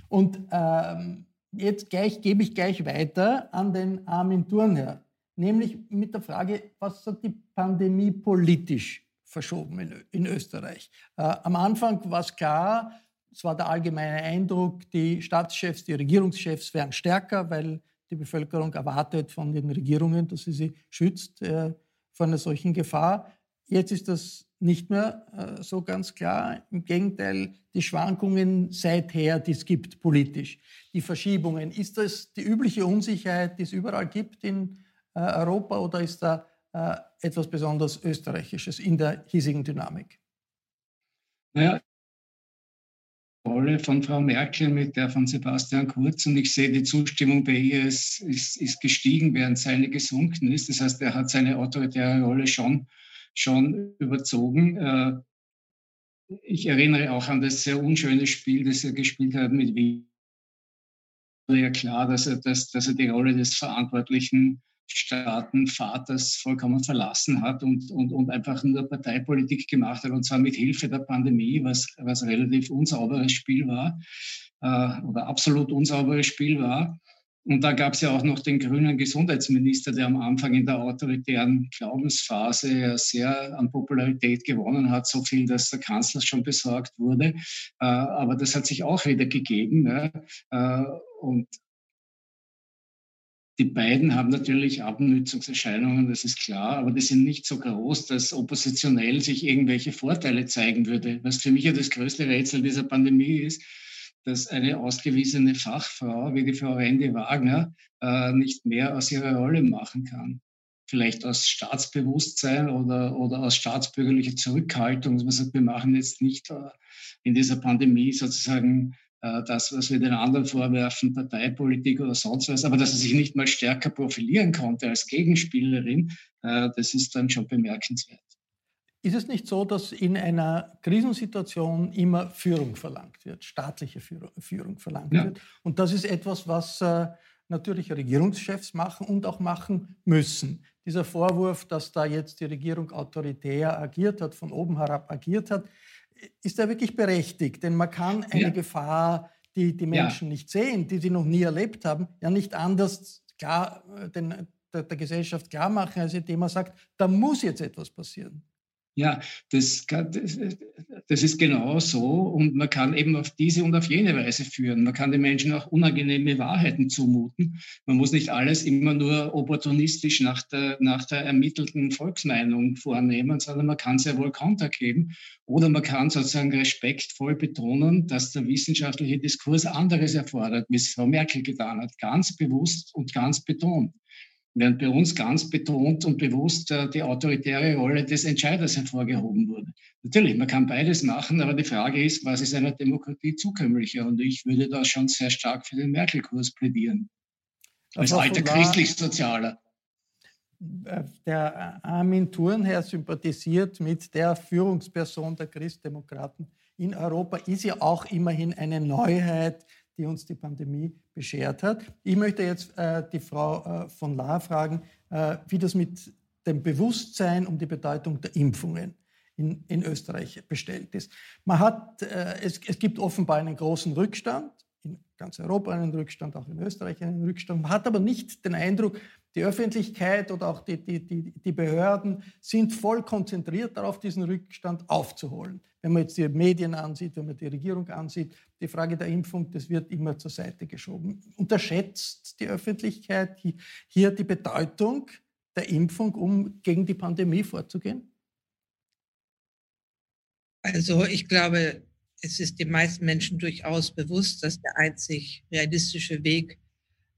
Und ähm, jetzt gleich, gebe ich gleich weiter an den Armin Thurner, nämlich mit der Frage, was hat die Pandemie politisch verschoben in, in Österreich? Äh, am Anfang war es klar, es war der allgemeine Eindruck, die Staatschefs, die Regierungschefs wären stärker, weil die Bevölkerung erwartet von den Regierungen, dass sie sie schützt äh, vor einer solchen Gefahr. Jetzt ist das nicht mehr äh, so ganz klar. Im Gegenteil, die Schwankungen seither, die es gibt politisch, die Verschiebungen. Ist das die übliche Unsicherheit, die es überall gibt in äh, Europa oder ist da äh, etwas besonders Österreichisches in der hiesigen Dynamik? Naja, Rolle von Frau Merkel mit der von Sebastian Kurz und ich sehe, die Zustimmung bei ihr ist, ist, ist gestiegen, während seine gesunken ist. Das heißt, er hat seine autoritäre Rolle schon schon überzogen. Äh, ich erinnere auch an das sehr unschöne Spiel, das er gespielt hat mit Wien. Ja klar, dass er, dass, dass er die Rolle des verantwortlichen Staatenvaters vollkommen verlassen hat und, und, und einfach nur Parteipolitik gemacht hat, und zwar mit Hilfe der Pandemie, was, was relativ unsauberes Spiel war äh, oder absolut unsauberes Spiel war. Und da gab es ja auch noch den grünen Gesundheitsminister, der am Anfang in der autoritären Glaubensphase sehr an Popularität gewonnen hat, so viel, dass der Kanzler schon besorgt wurde. Äh, aber das hat sich auch wieder gegeben. Äh, und die beiden haben natürlich Abnützungserscheinungen, das ist klar, aber die sind nicht so groß, dass oppositionell sich irgendwelche Vorteile zeigen würde. Was für mich ja das größte Rätsel dieser Pandemie ist, dass eine ausgewiesene Fachfrau wie die Frau Wendy Wagner äh, nicht mehr aus ihrer Rolle machen kann. Vielleicht aus Staatsbewusstsein oder, oder aus staatsbürgerlicher Zurückhaltung. Man sagt, wir machen jetzt nicht äh, in dieser Pandemie sozusagen das, was wir den anderen vorwerfen, Parteipolitik oder sonst was, aber dass sie sich nicht mal stärker profilieren konnte als Gegenspielerin, äh, das ist dann schon bemerkenswert. Ist es nicht so, dass in einer Krisensituation immer Führung verlangt wird, staatliche Führung, verlangt ja. wird? Und das ist etwas, was äh, natürlich Regierungschefs machen und auch machen müssen. Dieser Vorwurf, dass da jetzt die Regierung autoritär agiert hat, von oben herab agiert hat, ist er wirklich berechtigt? Denn man kann eine ja. Gefahr, die die Menschen ja. nicht sehen, die sie noch nie erlebt haben, ja nicht anders klar äh, den, der, der Gesellschaft klar machen, als indem man sagt, da muss jetzt etwas passieren. Ja, das, das ist genau so und man kann eben auf diese und auf jene Weise führen. Man kann den Menschen auch unangenehme Wahrheiten zumuten. Man muss nicht alles immer nur opportunistisch nach der, nach der ermittelten Volksmeinung vornehmen, sondern man kann sehr wohl Konter geben oder man kann sozusagen respektvoll betonen, dass der wissenschaftliche Diskurs anderes erfordert, wie es Frau Merkel getan hat, ganz bewusst und ganz betont während bei uns ganz betont und bewusst äh, die autoritäre Rolle des Entscheiders hervorgehoben wurde. Natürlich, man kann beides machen, aber die Frage ist, was ist einer Demokratie zukömmlicher? Und ich würde da schon sehr stark für den Merkel-Kurs plädieren. Als alter christlich-sozialer. Äh, der Armin Thurnherr sympathisiert mit der Führungsperson der Christdemokraten in Europa, ist ja auch immerhin eine Neuheit die uns die Pandemie beschert hat. Ich möchte jetzt äh, die Frau äh, von Lahr fragen, äh, wie das mit dem Bewusstsein um die Bedeutung der Impfungen in, in Österreich bestellt ist. Man hat, äh, es, es gibt offenbar einen großen Rückstand, in ganz Europa einen Rückstand, auch in Österreich einen Rückstand. Man hat aber nicht den Eindruck, die Öffentlichkeit oder auch die, die, die, die Behörden sind voll konzentriert darauf, diesen Rückstand aufzuholen. Wenn man jetzt die Medien ansieht, wenn man die Regierung ansieht, die Frage der Impfung, das wird immer zur Seite geschoben. Unterschätzt die Öffentlichkeit hier die Bedeutung der Impfung, um gegen die Pandemie vorzugehen? Also ich glaube, es ist den meisten Menschen durchaus bewusst, dass der einzig realistische Weg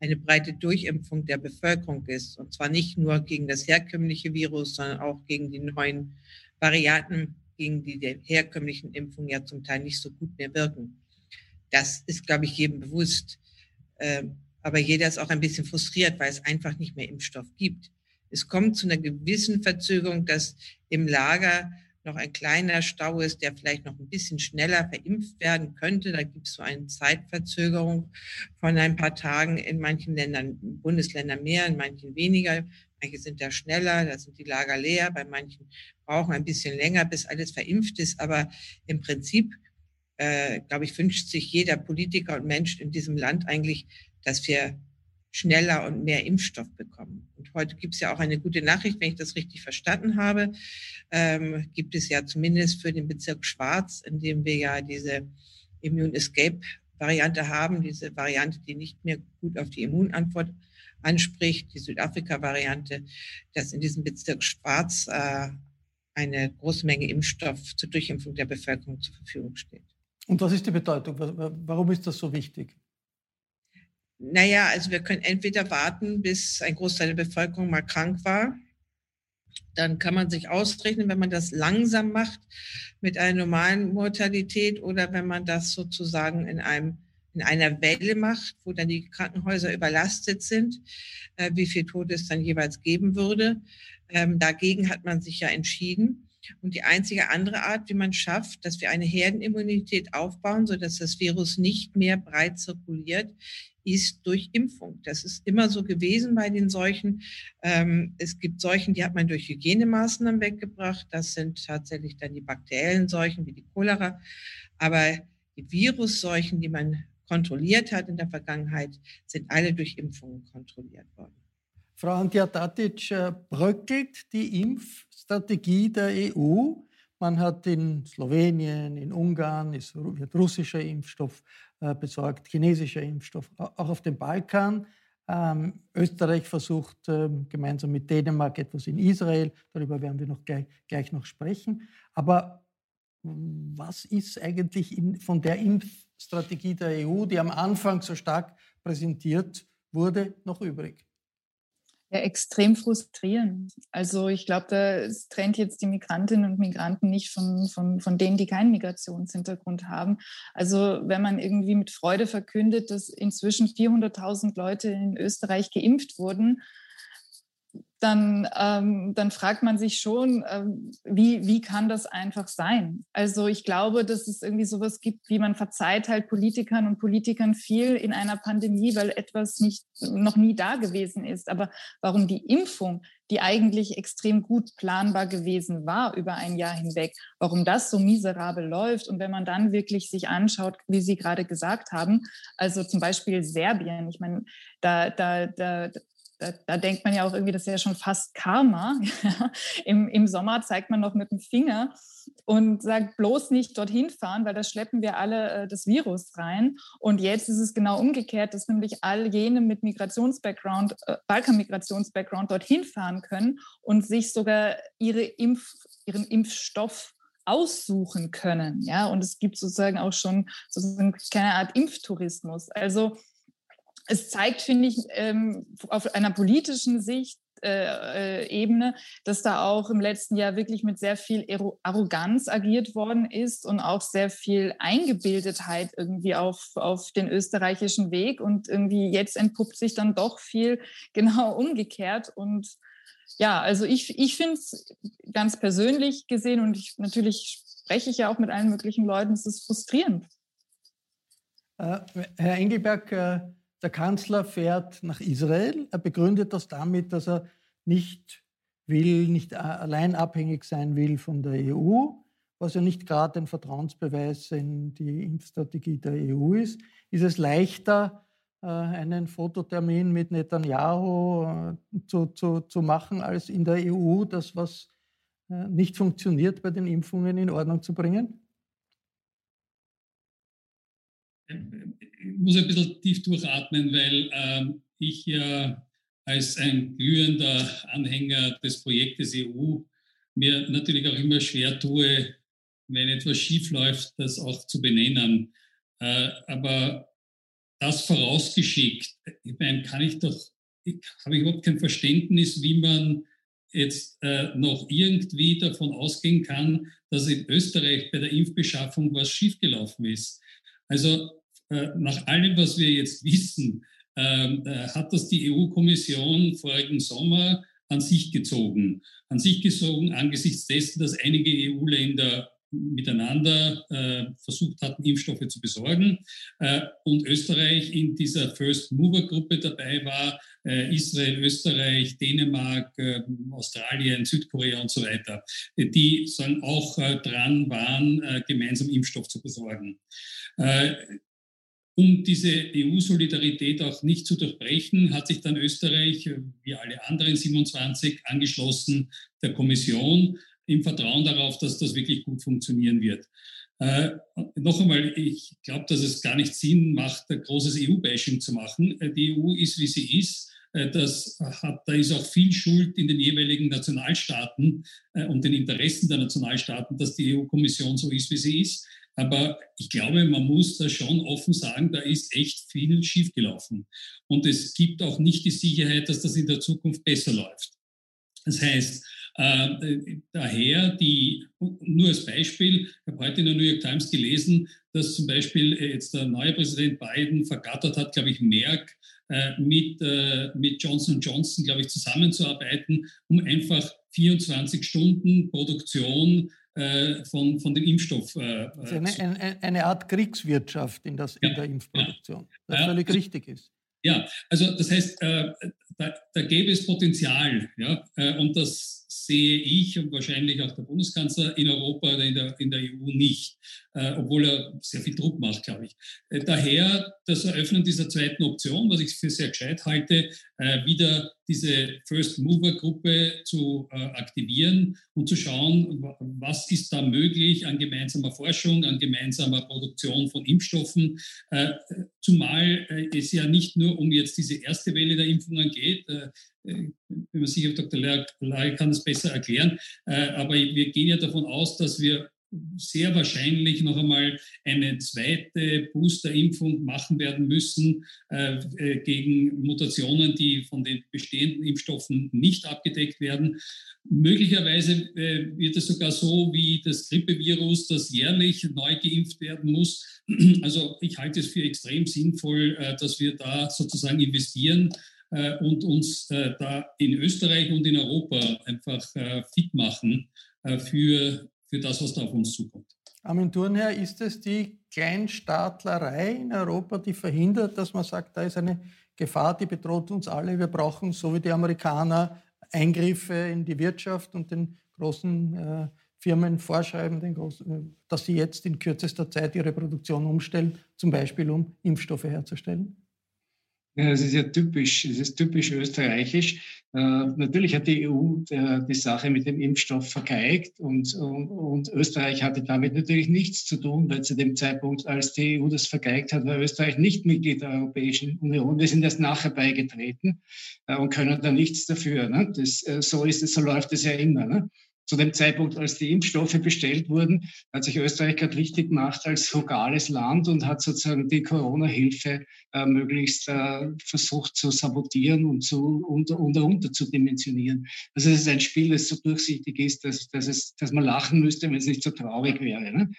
eine breite Durchimpfung der Bevölkerung ist. Und zwar nicht nur gegen das herkömmliche Virus, sondern auch gegen die neuen Varianten, gegen die die herkömmlichen Impfungen ja zum Teil nicht so gut mehr wirken. Das ist, glaube ich, jedem bewusst. Ähm, aber jeder ist auch ein bisschen frustriert, weil es einfach nicht mehr Impfstoff gibt. Es kommt zu einer gewissen Verzögerung, dass im Lager noch ein kleiner Stau ist, der vielleicht noch ein bisschen schneller verimpft werden könnte. Da gibt es so eine Zeitverzögerung von ein paar Tagen in manchen Ländern, Bundesländern mehr, in manchen weniger. Manche sind da schneller, da sind die Lager leer, bei manchen brauchen ein bisschen länger, bis alles verimpft ist. Aber im Prinzip, äh, glaube ich, wünscht sich jeder Politiker und Mensch in diesem Land eigentlich, dass wir schneller und mehr Impfstoff bekommen. Und heute gibt es ja auch eine gute Nachricht, wenn ich das richtig verstanden habe, ähm, gibt es ja zumindest für den Bezirk Schwarz, in dem wir ja diese Immune Escape Variante haben, diese Variante, die nicht mehr gut auf die Immunantwort anspricht, die Südafrika-Variante, dass in diesem Bezirk Schwarz äh, eine große Menge Impfstoff zur Durchimpfung der Bevölkerung zur Verfügung steht. Und was ist die Bedeutung? Warum ist das so wichtig? Naja, also wir können entweder warten, bis ein Großteil der Bevölkerung mal krank war. Dann kann man sich ausrechnen, wenn man das langsam macht mit einer normalen Mortalität oder wenn man das sozusagen in einem in einer Welle macht, wo dann die Krankenhäuser überlastet sind, äh, wie viel Tote es dann jeweils geben würde. Ähm, dagegen hat man sich ja entschieden. Und die einzige andere Art, wie man schafft, dass wir eine Herdenimmunität aufbauen, sodass das Virus nicht mehr breit zirkuliert, ist durch Impfung. Das ist immer so gewesen bei den Seuchen. Ähm, es gibt Seuchen, die hat man durch Hygienemaßnahmen weggebracht. Das sind tatsächlich dann die bakteriellen Seuchen wie die Cholera. Aber die Virusseuchen, die man kontrolliert hat in der Vergangenheit, sind alle durch Impfungen kontrolliert worden. Frau Antja-Tatic, äh, bröckelt die Impfstrategie der EU? Man hat in Slowenien, in Ungarn ist, wird russischer Impfstoff äh, besorgt, chinesischer Impfstoff, auch auf dem Balkan. Ähm, Österreich versucht ähm, gemeinsam mit Dänemark etwas in Israel. Darüber werden wir noch gleich, gleich noch sprechen. Aber was ist eigentlich in, von der Impfstrategie der EU, die am Anfang so stark präsentiert wurde, noch übrig? Ja, extrem frustrierend. Also ich glaube, das trennt jetzt die Migrantinnen und Migranten nicht von, von, von denen, die keinen Migrationshintergrund haben. Also wenn man irgendwie mit Freude verkündet, dass inzwischen 400.000 Leute in Österreich geimpft wurden, dann, ähm, dann fragt man sich schon, ähm, wie, wie kann das einfach sein? Also ich glaube, dass es irgendwie sowas gibt, wie man verzeiht halt Politikern und Politikern viel in einer Pandemie, weil etwas nicht, noch nie da gewesen ist. Aber warum die Impfung, die eigentlich extrem gut planbar gewesen war über ein Jahr hinweg, warum das so miserabel läuft und wenn man dann wirklich sich anschaut, wie Sie gerade gesagt haben, also zum Beispiel Serbien, ich meine, da, da, da, da, da, denkt man ja auch irgendwie, das ist ja schon fast Karma. Im, Im Sommer zeigt man noch mit dem Finger und sagt bloß nicht dorthin fahren, weil da schleppen wir alle äh, das Virus rein. Und jetzt ist es genau umgekehrt, dass nämlich all jene mit Migrationsbackground, äh, Balkan-Migrationsbackground dorthin fahren können und sich sogar ihre Impf, ihren Impfstoff aussuchen können. Ja, und es gibt sozusagen auch schon sozusagen keine Art Impftourismus. Also es zeigt, finde ich, ähm, auf einer politischen Sicht, äh, äh, Ebene, dass da auch im letzten Jahr wirklich mit sehr viel Arroganz agiert worden ist und auch sehr viel Eingebildetheit irgendwie auf, auf den österreichischen Weg. Und irgendwie jetzt entpuppt sich dann doch viel genau umgekehrt. Und ja, also ich, ich finde es ganz persönlich gesehen und ich, natürlich spreche ich ja auch mit allen möglichen Leuten, es ist frustrierend. Äh, Herr Engelberg, äh, der Kanzler fährt nach Israel. Er begründet das damit, dass er nicht will, nicht allein abhängig sein will von der EU, was ja nicht gerade ein Vertrauensbeweis in die Impfstrategie der EU ist. Ist es leichter, äh, einen Fototermin mit Netanyahu äh, zu, zu, zu machen, als in der EU das, was äh, nicht funktioniert bei den Impfungen, in Ordnung zu bringen? Muss ein bisschen tief durchatmen, weil ähm, ich ja als ein glühender Anhänger des Projektes EU mir natürlich auch immer schwer tue, wenn etwas schief läuft, das auch zu benennen. Äh, aber das vorausgeschickt, ich meine, kann ich doch, habe überhaupt kein Verständnis, wie man jetzt äh, noch irgendwie davon ausgehen kann, dass in Österreich bei der Impfbeschaffung was schiefgelaufen ist. Also nach allem, was wir jetzt wissen, ähm, äh, hat das die EU-Kommission vorigen Sommer an sich gezogen. An sich gezogen angesichts dessen, dass einige EU-Länder miteinander äh, versucht hatten, Impfstoffe zu besorgen äh, und Österreich in dieser First Mover Gruppe dabei war, äh, Israel, Österreich, Dänemark, äh, Australien, Südkorea und so weiter, die dann auch äh, dran waren, äh, gemeinsam Impfstoff zu besorgen. Um diese EU-Solidarität auch nicht zu durchbrechen, hat sich dann Österreich, wie alle anderen 27, angeschlossen der Kommission im Vertrauen darauf, dass das wirklich gut funktionieren wird. Äh, noch einmal, ich glaube, dass es gar nicht Sinn macht, ein großes EU-Bashing zu machen. Äh, die EU ist, wie sie ist. Äh, das hat, da ist auch viel Schuld in den jeweiligen Nationalstaaten äh, und den Interessen der Nationalstaaten, dass die EU-Kommission so ist, wie sie ist. Aber ich glaube, man muss da schon offen sagen, da ist echt viel schiefgelaufen. Und es gibt auch nicht die Sicherheit, dass das in der Zukunft besser läuft. Das heißt, äh, daher die, nur als Beispiel, ich habe heute in der New York Times gelesen, dass zum Beispiel äh, jetzt der neue Präsident Biden vergattert hat, glaube ich, Merck äh, mit, äh, mit Johnson Johnson, glaube ich, zusammenzuarbeiten, um einfach 24 Stunden Produktion von, von dem Impfstoff. Äh, also eine, eine, eine, Art Kriegswirtschaft in, das, ja, in der Impfproduktion, ja. das völlig richtig ist. Ja, also das heißt, äh, da, da gäbe es Potenzial, ja, äh, und das sehe ich und wahrscheinlich auch der Bundeskanzler in Europa oder in der, in der EU nicht, äh, obwohl er sehr viel Druck macht, glaube ich. Äh, daher das Eröffnen dieser zweiten Option, was ich für sehr gescheit halte, äh, wieder diese First Mover Gruppe zu äh, aktivieren und zu schauen, was ist da möglich an gemeinsamer Forschung, an gemeinsamer Produktion von Impfstoffen, äh, zumal äh, es ja nicht nur um jetzt diese erste Welle der Impfungen geht, bin mir sicher, Dr. Ley kann das besser erklären. Äh, aber wir gehen ja davon aus, dass wir sehr wahrscheinlich noch einmal eine zweite Boosterimpfung machen werden müssen äh, äh, gegen Mutationen, die von den bestehenden Impfstoffen nicht abgedeckt werden. Möglicherweise äh, wird es sogar so wie das Grippevirus, das jährlich neu geimpft werden muss. Also ich halte es für extrem sinnvoll, äh, dass wir da sozusagen investieren äh, und uns äh, da in Österreich und in Europa einfach äh, fit machen für, für das, was da auf uns zukommt. Armin Thurnherr, ist es die Kleinstaatlerei in Europa, die verhindert, dass man sagt, da ist eine Gefahr, die bedroht uns alle. Wir brauchen, so wie die Amerikaner, Eingriffe in die Wirtschaft und den großen äh, Firmen vorschreiben, großen, dass sie jetzt in kürzester Zeit ihre Produktion umstellen, zum Beispiel um Impfstoffe herzustellen? Ja, das ist ja typisch, das ist typisch österreichisch. Äh, natürlich hat die EU der, die Sache mit dem Impfstoff vergeigt und, und, und, Österreich hatte damit natürlich nichts zu tun, weil zu dem Zeitpunkt, als die EU das vergeigt hat, war Österreich nicht Mitglied der Europäischen Union. Wir sind erst nachher beigetreten äh, und können da nichts dafür. Ne? Das, äh, so ist es, so läuft es ja immer. Ne? Zu dem Zeitpunkt, als die Impfstoffe bestellt wurden, hat sich Österreich gerade wichtig gemacht als frugales Land und hat sozusagen die Corona-Hilfe äh, möglichst äh, versucht zu sabotieren und zu unter, unter, unter zu dimensionieren. Also es ist ein Spiel, das so durchsichtig ist, dass, dass, es, dass man lachen müsste, wenn es nicht so traurig wäre. Ne?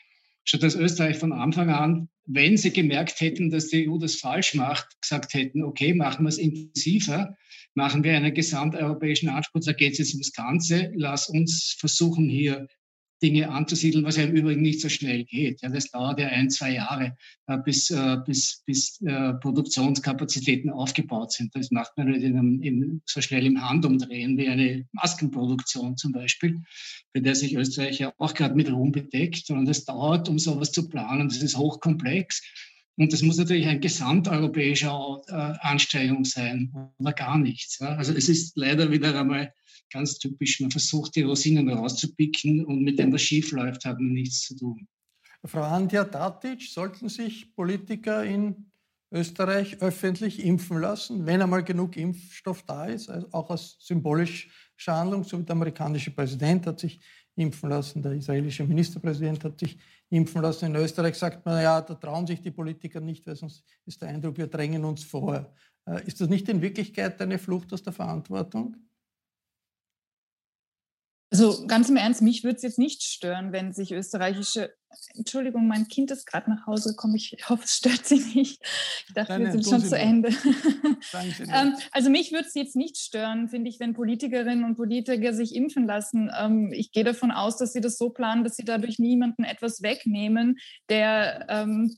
Statt dass Österreich von Anfang an, wenn sie gemerkt hätten, dass die EU das falsch macht, gesagt hätten, okay, machen wir es intensiver, machen wir einen gesamteuropäischen Anspruch, da geht es jetzt ums Ganze, lass uns versuchen, hier Dinge anzusiedeln, was ja im Übrigen nicht so schnell geht. Ja, das dauert ja ein, zwei Jahre, äh, bis, äh, bis, bis äh, Produktionskapazitäten aufgebaut sind. Das macht man nicht in einem, in, so schnell im Handumdrehen wie eine Maskenproduktion zum Beispiel, bei der sich Österreich ja auch gerade mit Ruhm bedeckt, sondern das dauert, um sowas zu planen. Das ist hochkomplex. Und das muss natürlich ein gesamteuropäischer Anstrengung sein oder gar nichts. Also es ist leider wieder einmal ganz typisch, man versucht die Rosinen rauszupicken und mit dem, was schief läuft, hat man nichts zu tun. Frau Andja Tatic, sollten sich Politiker in Österreich öffentlich impfen lassen, wenn einmal genug Impfstoff da ist, also auch als symbolische Handlung, so wie der amerikanische Präsident hat sich impfen lassen, der israelische Ministerpräsident hat sich impfen lassen. In Österreich sagt man, ja, da trauen sich die Politiker nicht, weil sonst ist der Eindruck, wir drängen uns vor. Äh, ist das nicht in Wirklichkeit eine Flucht aus der Verantwortung? Also ganz im Ernst, mich würde es jetzt nicht stören, wenn sich österreichische, Entschuldigung, mein Kind ist gerade nach Hause gekommen, ich hoffe, es stört Sie nicht. Ich dachte, nein, wir sind schon zu Ende. ähm, also mich würde es jetzt nicht stören, finde ich, wenn Politikerinnen und Politiker sich impfen lassen. Ähm, ich gehe davon aus, dass sie das so planen, dass sie dadurch niemanden etwas wegnehmen, der ähm,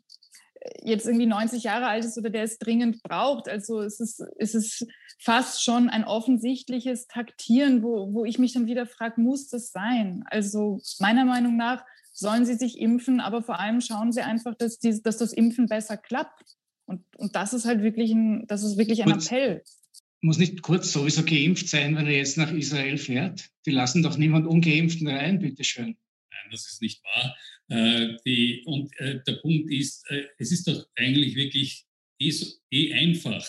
jetzt irgendwie 90 Jahre alt ist oder der es dringend braucht. Also es ist, es ist fast schon ein offensichtliches Taktieren, wo, wo ich mich dann wieder frage, muss das sein? Also meiner Meinung nach sollen sie sich impfen, aber vor allem schauen sie einfach, dass, die, dass das Impfen besser klappt. Und, und das ist halt wirklich ein, das ist wirklich ein. Appell. Muss nicht kurz sowieso geimpft sein, wenn er jetzt nach Israel fährt? Die lassen doch niemand Ungeimpften rein, bitteschön. Das ist nicht wahr. Äh, die, und äh, der Punkt ist, äh, es ist doch eigentlich wirklich eh, eh einfach.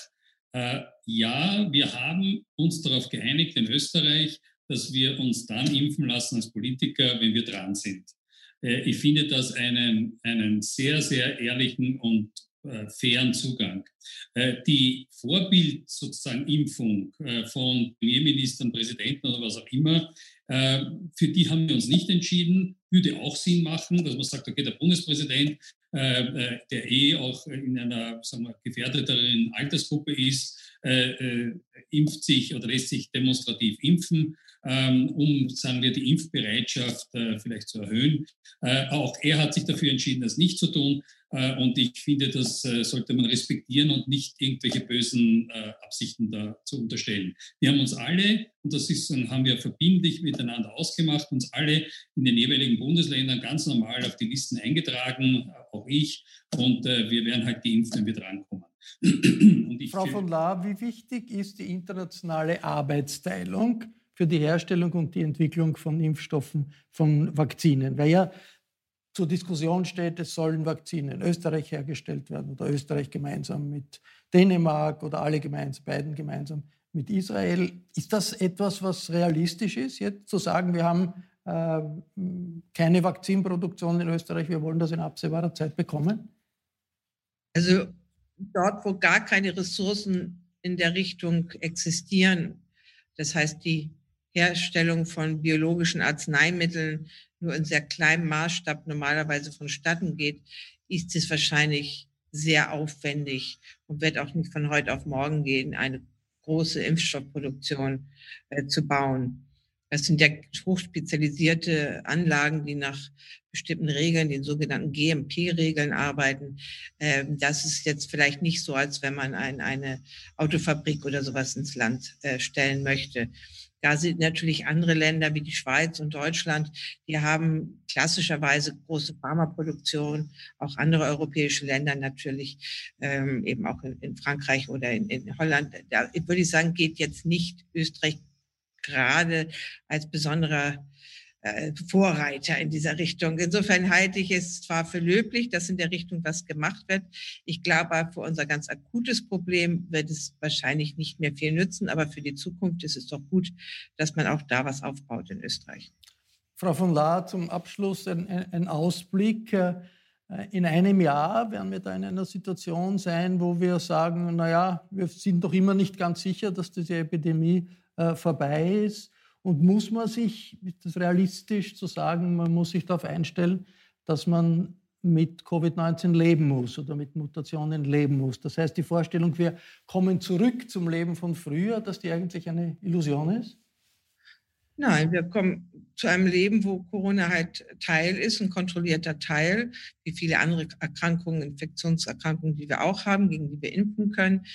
Äh, ja, wir haben uns darauf geeinigt in Österreich, dass wir uns dann impfen lassen als Politiker, wenn wir dran sind. Äh, ich finde das einen, einen sehr, sehr ehrlichen und äh, fairen Zugang. die Vorbild sozusagen Impfung von Premierministern, Präsidenten oder was auch immer, für die haben wir uns nicht entschieden würde auch Sinn machen, dass man sagt, okay, der Bundespräsident, äh, äh, der eh auch in einer sagen wir, gefährdeteren Altersgruppe ist, äh, äh, impft sich oder lässt sich demonstrativ impfen, um, sagen wir, die Impfbereitschaft äh, vielleicht zu erhöhen. Äh, auch er hat sich dafür entschieden, das nicht zu tun. Äh, und ich finde, das sollte man respektieren und nicht irgendwelche bösen Absichten da zu unterstellen. Wir haben uns alle, und das ist, haben wir verbindlich miteinander ausgemacht, uns alle in den jeweiligen Bundesländern ganz normal auf die Listen eingetragen, auch ich. Und wir werden halt geimpft, wenn wir drankommen. Frau von La, wie wichtig ist die internationale Arbeitsteilung für die Herstellung und die Entwicklung von Impfstoffen, von Vakzinen? Weil ja zur Diskussion steht, es sollen Vakzine in Österreich hergestellt werden oder Österreich gemeinsam mit Dänemark oder alle gemeinsam, beiden gemeinsam mit Israel. Ist das etwas, was realistisch ist, jetzt zu sagen, wir haben äh, keine Vakzinproduktion in Österreich, wir wollen das in absehbarer Zeit bekommen? Also dort, wo gar keine Ressourcen in der Richtung existieren, das heißt die Herstellung von biologischen Arzneimitteln nur in sehr kleinem Maßstab normalerweise vonstatten geht, ist es wahrscheinlich sehr aufwendig und wird auch nicht von heute auf morgen gehen, eine große Impfstoffproduktion äh, zu bauen. Das sind ja hochspezialisierte Anlagen, die nach bestimmten Regeln, den sogenannten GMP-Regeln arbeiten. Ähm, das ist jetzt vielleicht nicht so, als wenn man ein, eine Autofabrik oder sowas ins Land äh, stellen möchte. Da sind natürlich andere Länder wie die Schweiz und Deutschland, die haben klassischerweise große Pharmaproduktion, auch andere europäische Länder natürlich, ähm, eben auch in, in Frankreich oder in, in Holland. Da würde ich sagen, geht jetzt nicht Österreich gerade als besonderer Vorreiter in dieser Richtung. Insofern halte ich es zwar für löblich, dass in der Richtung was gemacht wird. Ich glaube, für unser ganz akutes Problem wird es wahrscheinlich nicht mehr viel nützen, aber für die Zukunft ist es doch gut, dass man auch da was aufbaut in Österreich. Frau von Lahr, zum Abschluss ein, ein Ausblick. Äh, in einem Jahr werden wir da in einer Situation sein, wo wir sagen, naja, wir sind doch immer nicht ganz sicher, dass diese Epidemie äh, vorbei ist. Und muss man sich, ist das realistisch zu sagen, man muss sich darauf einstellen, dass man mit Covid-19 leben muss oder mit Mutationen leben muss. Das heißt, die Vorstellung, wir kommen zurück zum Leben von früher, dass die eigentlich eine Illusion ist? Nein, wir kommen zu einem Leben, wo Corona halt Teil ist, ein kontrollierter Teil, wie viele andere Erkrankungen, Infektionserkrankungen, die wir auch haben, gegen die wir impfen können.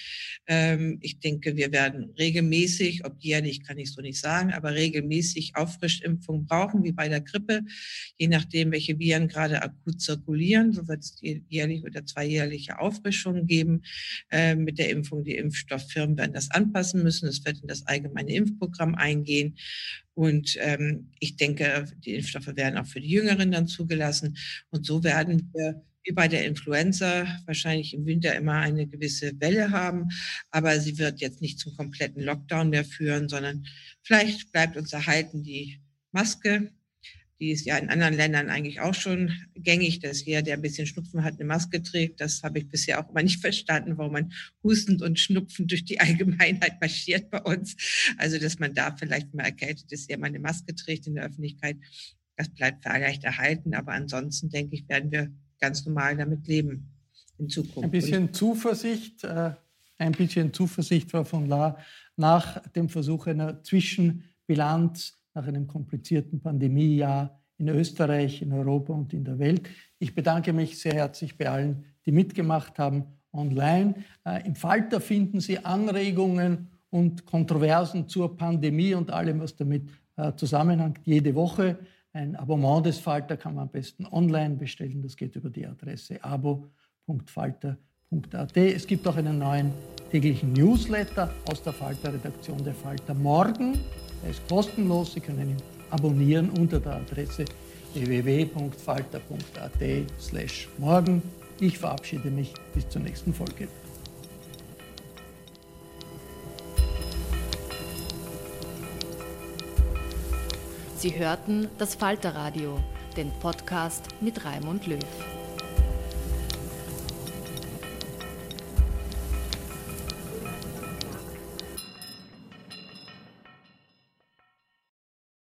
Ähm, ich denke, wir werden regelmäßig, ob jährlich kann ich so nicht sagen, aber regelmäßig Auffrischimpfungen brauchen, wie bei der Grippe, je nachdem, welche Viren gerade akut zirkulieren. So wird es jährlich oder zweijährliche Auffrischungen geben. Ähm, mit der Impfung, die Impfstofffirmen werden das anpassen müssen. Es wird in das allgemeine Impfprogramm eingehen. Und ähm, ich denke, die Impfstoffe werden auch für die Jüngeren dann zugelassen. Und so werden wir wie bei der Influenza wahrscheinlich im Winter immer eine gewisse Welle haben. Aber sie wird jetzt nicht zum kompletten Lockdown mehr führen, sondern vielleicht bleibt uns erhalten die Maske, die ist ja in anderen Ländern eigentlich auch schon gängig, dass jeder, der ein bisschen Schnupfen hat, eine Maske trägt. Das habe ich bisher auch immer nicht verstanden, warum man hustend und schnupfend durch die Allgemeinheit marschiert bei uns. Also, dass man da vielleicht mal erkältet ist, ja mal eine Maske trägt in der Öffentlichkeit. Das bleibt vielleicht erhalten. Aber ansonsten, denke ich, werden wir ganz normal damit leben in Zukunft. Ein bisschen Zuversicht, äh, ein bisschen Zuversicht, Frau von La, nach dem Versuch einer Zwischenbilanz nach einem komplizierten Pandemiejahr in Österreich, in Europa und in der Welt. Ich bedanke mich sehr herzlich bei allen, die mitgemacht haben online. Äh, Im Falter finden Sie Anregungen und Kontroversen zur Pandemie und allem, was damit äh, zusammenhängt, jede Woche. Ein Abonnement des Falter kann man am besten online bestellen. Das geht über die Adresse abo.falter.at. Es gibt auch einen neuen täglichen Newsletter aus der Falter-Redaktion der Falter morgen er ist kostenlos. Sie können ihn abonnieren unter der Adresse www.falter.at/morgen. Ich verabschiede mich bis zur nächsten Folge. Sie hörten das Falterradio, den Podcast mit Raimund Löw.